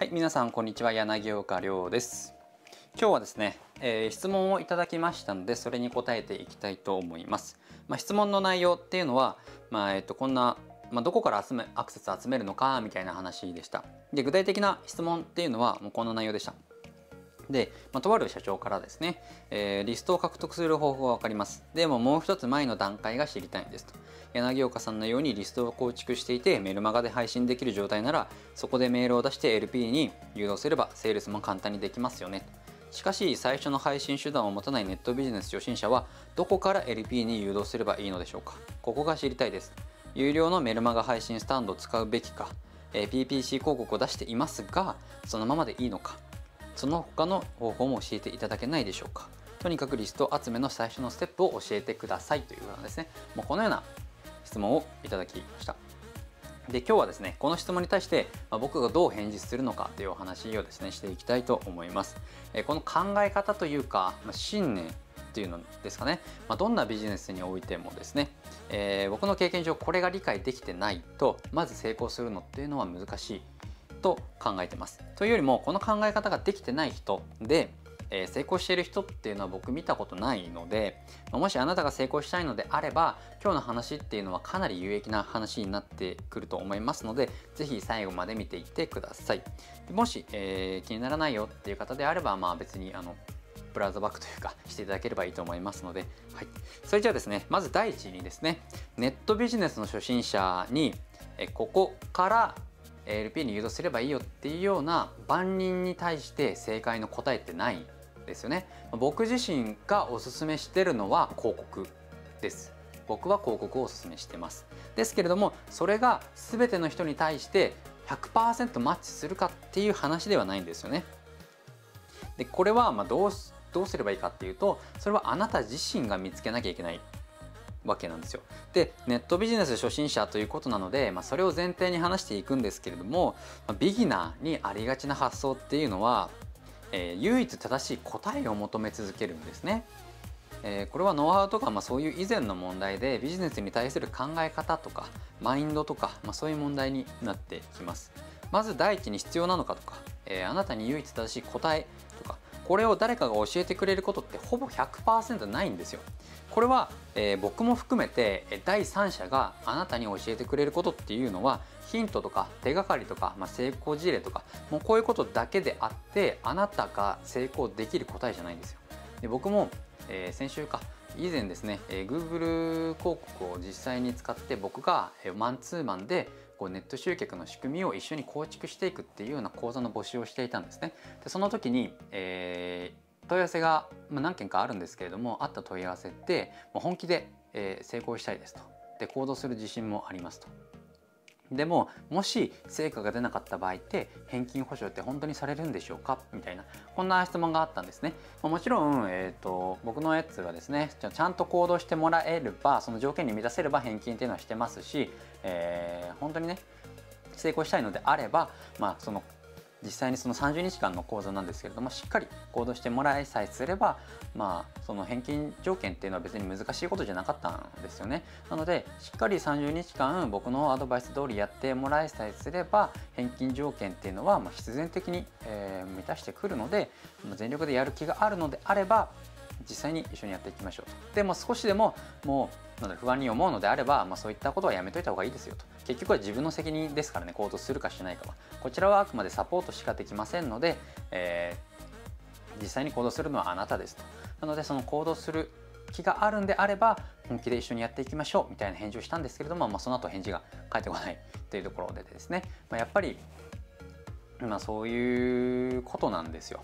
はい皆さんこんにちは柳岡亮です。今日はですね、えー、質問をいただきましたのでそれに答えていきたいと思います、まあ、質問の内容っていうのはまあ、えっ、とこんなまあ、どこから集めアクセス集めるのかみたいな話でした。で具体的な質問っていうのはもうこの内容でした。で、まあ、とある社長からですね、えー、リストを獲得する方法は分かります。でももう一つ前の段階が知りたいんですと。柳岡さんのようにリストを構築していてメルマガで配信できる状態ならそこでメールを出して LP に誘導すればセールスも簡単にできますよね。しかし最初の配信手段を持たないネットビジネス初心者はどこから LP に誘導すればいいのでしょうかここが知りたいです。有料のメルマガ配信スタンドを使うべきか、え、PPC 広告を出していますがそのままでいいのかその他の方法も教えていただけないでしょうか。とにかくリスト集めの最初のステップを教えてください。というようなですね。もうこのような質問をいただきました。で今日はですねこの質問に対して、まあ、僕がどう返事するのかというお話をですねしていきたいと思います、えこの考え方というか、まあ、信念っていうのですかね、まあ、どんなビジネスにおいてもですね、えー、僕の経験上これが理解できてないとまず成功するのっていうのは難しい。と考えてます。というよりもこの考え方ができてない人で、えー、成功している人っていうのは僕見たことないのでもしあなたが成功したいのであれば今日の話っていうのはかなり有益な話になってくると思いますので是非最後まで見ていってください。もし、えー、気にならないよっていう方であればまあ別にあのブラウザバックというかしていただければいいと思いますので、はい、それじゃあですねまず第一にですねネットビジネスの初心者にえここから LP に誘導すればいいよっていうような万人に対して正解の答えってないですよね。僕自身がおすすめしてるのは広告です。僕は広告をおすすめしてます。ですけれどもそれが全ての人に対して100%マッチするかっていう話ではないんですよね。でこれはまどうどうすればいいかっていうとそれはあなた自身が見つけなきゃいけない。わけなんですよ。でネットビジネス初心者ということなので、まあ、それを前提に話していくんですけれども、まあ、ビギナーにありがちな発想っていうのは、えー、唯一正しい答えを求め続けるんですね。えー、これはノウハウとか、まあ、そういう以前の問題でビジネスに対する考え方とかマインドとか、まあ、そういう問題になってきます。まず第一に必要なのかとか、えー、あなたに唯一正しい答えこれを誰かが教えてくれることってほぼ100%ないんですよ。これは、えー、僕も含めて第三者があなたに教えてくれることっていうのはヒントとか手がかりとか、まあ、成功事例とかもうこういうことだけであってあなたが成功できる答えじゃないんですよ。で僕も、えー、先週か以前ですね、えー、Google 広告を実際に使って僕が、えー、マンツーマンでこうネット集客の仕組みを一緒に構築していくっていうような講座の募集をしていたんですね。でその時に、えー問い合わせが何件かあるんですけれどもあった問い合わせって本気で成功したいですとで行動する自信もありますとでももし成果が出なかった場合って返金保証って本当にされるんでしょうか？みたいなこんな質問があったんですね。もちろん、えーと、僕のやつはですねちゃんと行動してもらえればその条件に満たせれば返金っていうのはしてますし、えー、本当にね成功したいのであれば、まあ、その実際にその30日間の講座なんですけれどもしっかり行動してもらいさえすればまあその返金条件っていうのは別に難しいことじゃなかったんですよね。なのでしっかり30日間僕のアドバイス通りやってもらいさえすれば返金条件っていうのはま必然的に、え満たしてくるので全力でやる気があるのであれば実際に一緒にやっていきましょうと。でも少しでももうなん不安に思うのであれば、まあ、そういったことはやめといた方がいいですよと。結局は自分の責任ですからね行動するかしないかは。こちらはあくまでサポートしかできませんので、えー、実際に行動するのはあなたですと。なのでその行動する気があるんであれば本気で一緒にやっていきましょうみたいな返事をしたんですけれども、まあ、その後返事が返ってこないというところでですね、まあ、やっぱり、まあ、そういうことなんですよ。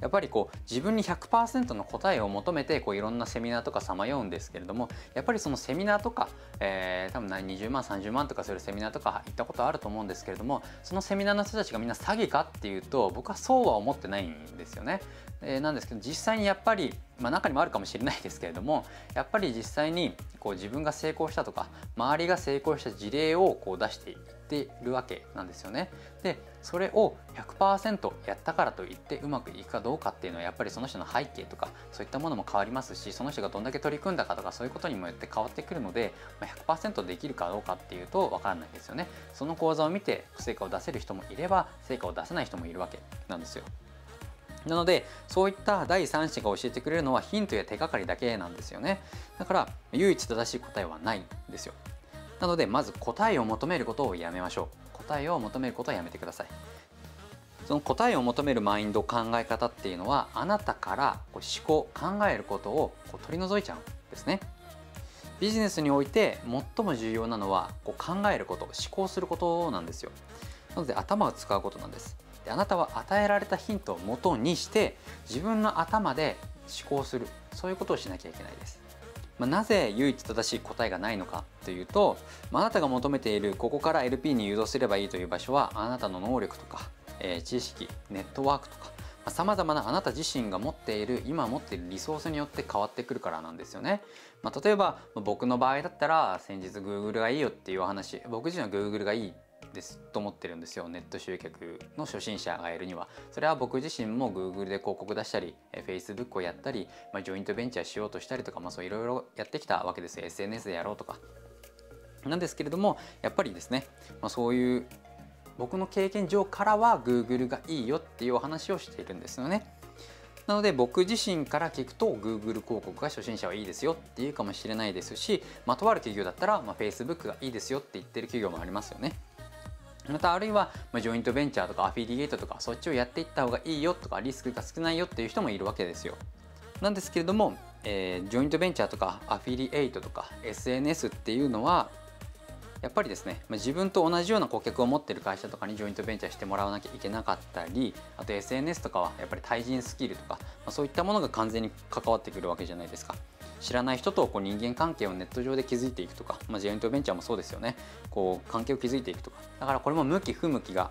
やっぱりこう自分に100%の答えを求めてこういろんなセミナーとかさまようんですけれどもやっぱりそのセミナーとか、えー、多分何20万30万とかするセミナーとか行ったことあると思うんですけれどもそのセミナーの人たちがみんな詐欺かっていうと僕はそうは思ってないんですよね。えー、なんですけど実際にやっぱり、まあ、中にもあるかもしれないですけれどもやっぱり実際にこう自分が成功したとか周りが成功した事例をこう出していってってるわけなんですよね。でそれを100%やったからといってうまくいくかどうかっていうのはやっぱりその人の背景とかそういったものも変わりますしその人がどんだけ取り組んだかとかそういうことにもよって変わってくるので100%できるかどうかっていうと分からないですよね。その講座を見て成果を出せる人もいれば成果を出せない人もいるわけなんですよ。なのでそういった第三者が教えてくれるのはヒントや手がかりだけなんですよねだから唯一正しい答えはないんですよなのでまず答えを求めることをやめましょう。答えを求めることはやめてください。その答えを求めるマインド考え方っていうのはあなたからこう思考考えることをこう取り除いちゃうんですね。ビジネスにおいて最も重要なのはこう考えること思考することなんですよ。なので頭を使うことなんです。であなたは与えられたヒントをもとにして自分の頭で思考する。そういうことをしなきゃいけないです。まあ、なぜ唯一正しい答えがないのかというと、まあ、なたが求めているここから LP に誘導すればいいという場所はあなたの能力とか、えー、知識ネットワークとかさまざ、まなあなた自身が持っている今持っているリソースによって変わってくるからなんですよね。まあ、例えば僕の場合だったら先日 Google がいいよっていうお話僕自身は Google がいいですと思ってるんですよネット集客の初心者がいるにはそれは僕自身も Google で広告出したり Facebook をやったり、まあ、ジョイントベンチャーしようとしたりとか、まあ、そういろいろやってきたわけです SNS でやろうとかなんですけれどもやっぱりですね、まあ、そういう僕の経験上からは Google がいいよっていうお話をしているんですよね。なので僕自身から聞くと Google 広告が初心者はいいですよっていうかもしれないですし、ま、とある企業だったら、まあ、Facebook がいいですよって言ってる企業もありますよね。またあるいは、ま、ジョイントベンチャーとかアフィリエイトとかそっちをやっていった方がいいよとかリスクが少ないよっていう人もいるわけですよ。なんですけれども、えー、ジョイントベンチャーとかアフィリエイトとか SNS っていうのはやっぱりですね、ま、自分と同じような顧客を持ってる会社とかにジョイントベンチャーしてもらわなきゃいけなかったりあと SNS とかはやっぱり対人スキルとか、ま、そういったものが完全に関わってくるわけじゃないですか。知らない人とこう人間関係をネット上で築いていくとか、まあ、ジェイントベンチャーもそうですよね。こう関係を築いていくとか。だからこれも向き不向きが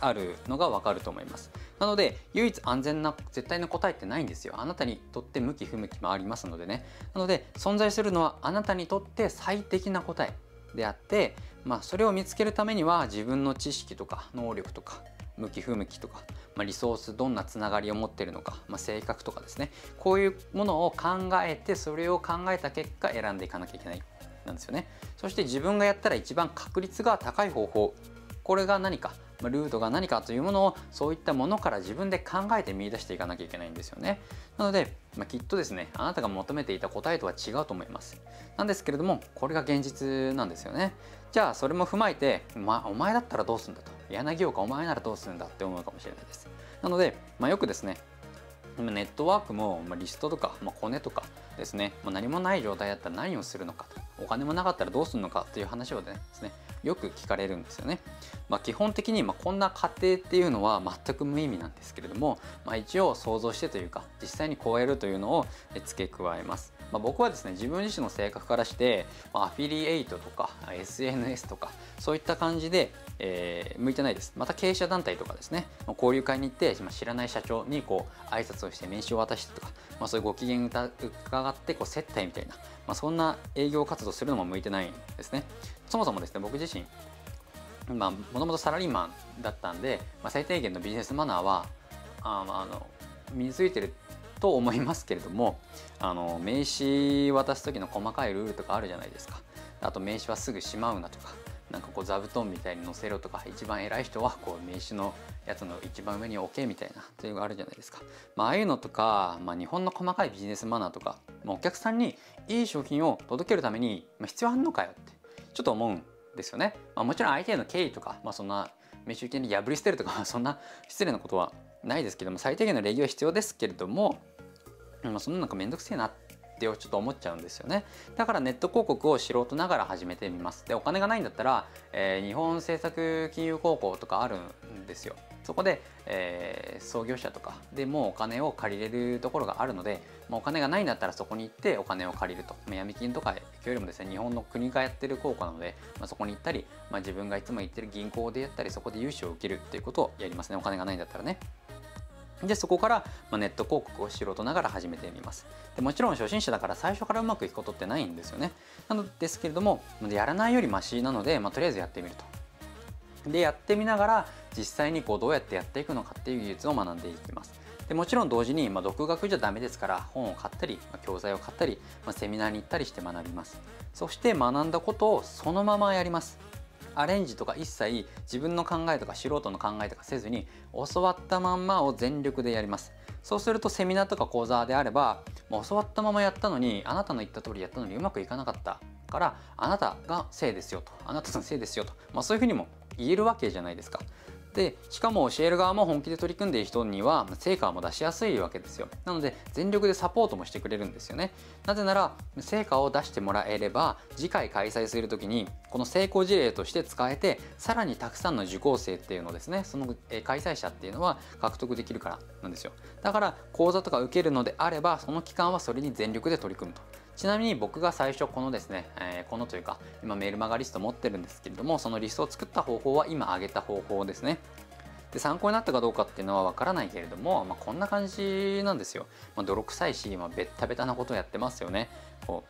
あるのが分かると思います。なので唯一安全な絶対な答えってないんですよ。あなたにとって向き不向きもありますのでね。なので存在するのはあなたにとって最適な答えであって、まあ、それを見つけるためには自分の知識とか能力とか向き不向きとか、まあ、リソースどんなつながりを持ってるのか、まあ、性格とかですね。こういうものを考えてそれを考えた結果選んでいかなきゃいけないなんですよね。そして自分がやったら一番確率が高い方法。これが何か？ルートが何かというものをそういったものから自分で考えて見出していかなきゃいけないんですよね。なので、まあ、きっとですねあなたが求めていた答えとは違うと思います。なんですけれどもこれが現実なんですよね。じゃあそれも踏まえて、まあ、お前だったらどうするんだと。柳岡お前ならどうするんだって思うかもしれないです。なので、まあ、よくですねネットワークも、リストとか、まあ、コネとかですね、まあ、何もない状態だったら何をするのか。とお金もなかったらどうするのかという話をですねよく聞かれるんですよね。まあ、基本的にまこんな過程っていうのは全く無意味なんですけれども、まあ、一応想像してというか実際にこうやるというのを付け加えます。まあ、僕はですね自分自身の性格からして、まあ、アフィリエイトとか SNS とかそういった感じで、えー、向いてないです。また経営者団体とかですね交流会に行って、まあ、知らない社長にこう挨拶をして名刺を渡してとか、まあ、そういうご機嫌伺ってこう接待みたいな、まあ、そんな営業活動するのも向いてないんですね。そもそもですね僕自身まあ、もともとサラリーマンだったんで、まあ、最低限のビジネスマナーはああの身についてると思いますけれどもあの名刺渡す時の細かいルールとかあるじゃないですか。あと名刺はすぐしまうなとかなんかこう座布団みたいに載せろとか一番偉い人はこう名刺のやつの一番上に置けみたいなというのがあるじゃないですか、まあ、ああいうのとか、まあ、日本の細かいビジネスマナーとか、まあ、お客さんにいい商品を届けるために、必要あんのかよってちょっと思うんですよね、まあ、もちろん相手への敬意とか、まあ、そんな名刺受けに破り捨てるとかそんな失礼なことはないですけども最低限の礼儀は必要ですけれども、まあ、そんななんかめんどくせえなってちょっと思っちゃうんですよね。だからネット広告を素人ながら始めてみます。でお金がないんだったら、えー、日本政策金融高校とかあるんですよ。そこで、えー、創業者とかでもうお金を借りれるところがあるので、まあ、お金がないんだったらそこに行ってお金を借りると、闇金とかよりもですね日本の国がやってる高校なので、まあ、そこに行ったり、まあ、自分がいつも行ってる銀行でやったりそこで融資を受けるっていうことをやりますね。お金がないんだったらね。でそこから、まあ、ネット広告を素人ながら始めてみます。でもちろん初心者だから最初からうまくいくことってないんですよね。なのですけれどもやらないよりマシなので、まあ、とりあえずやってみると。でやってみながら実際にこうどうやってやっていくのかっていう技術を学んでいきます。でもちろん同時に、まあ、独学じゃダメですから本を買ったり、まあ、教材を買ったり、まあ、セミナーに行ったりして学びます。そして学んだことをそのままやります。アレンジとか一切自分の考えとか素人の考えとかせずに教わったまんまを全力でやります。そうするとセミナーとか講座であればもう教わったままやったのにあなたの言った通りやったのにうまくいかなかったからあなたがせいですよとあなたのせいですよと、まあ、そういうふうにも言えるわけじゃないですか。でしかも教える側も本気で取り組んでいる人には成果も出しやすいわけですよ。なので全力でサポートもしてくれるんですよね。なぜなら成果を出してもらえれば次回開催する時にこの成功事例として使えてさらにたくさんの受講生っていうのをですねその開催者っていうのは獲得できるからなんですよ。だから講座とか受けるのであればその期間はそれに全力で取り組むと。ちなみに僕が最初このですね、えー、このというか今メールマガリスト持ってるんですけれどもそのリストを作った方法は今挙げた方法ですね。で参考になったかどうかっていうのは分からないけれども、まあ、こんな感じなんですよ、まあ、泥臭いし、まあ、ベッタベタなことをやってますよね。こ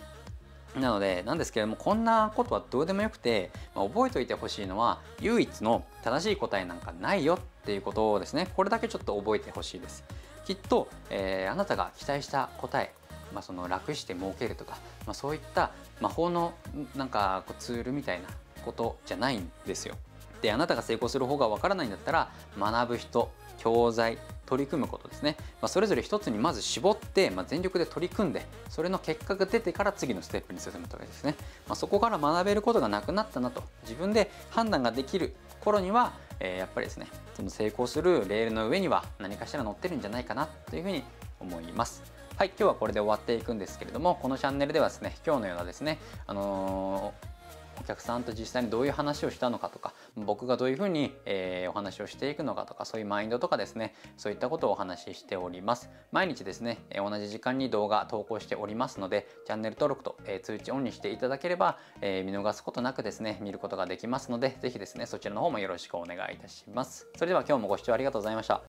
う。なのでなんですけれどもこんなことはどうでもよくて、まあ、覚えておいてほしいのは唯一の正しい答えなんかないよっていうことをですね。これだけちょっと覚えてほしいです。きっと、えー、あなたが期待した答えまあ、その楽して儲けるとか、まあ、そういった魔法のなんかツールみたいなことじゃないんですよ。であなたが成功する方がわからないんだったら学ぶ人教材取り組むことですね、まあ、それぞれ一つにまず絞って、まあ、全力で取り組んでそれの結果が出てから次のステップに進むとかですね、まあ、そこから学べることがなくなったなと自分で判断ができる頃には、えー、やっぱりですねその成功するレールの上には何かしら乗ってるんじゃないかなというふうに思います。はい、今日はこれで終わっていくんですけれども、このチャンネルではですね、今日のようなですね、あのーお客さんと実際にどういう話をしたのかとか僕がどういうふうに、えー、お話をしていくのかとかそういうマインドとかですねそういったことをお話ししております。毎日ですね、え同じ時間に動画投稿しておりますのでチャンネル登録と、えー、通知オンにしていただければ、えー、見逃すことなくですね見ることができますので是非ですねそちらの方もよろしくお願いいたします。それでは今日もご視聴ありがとうございました。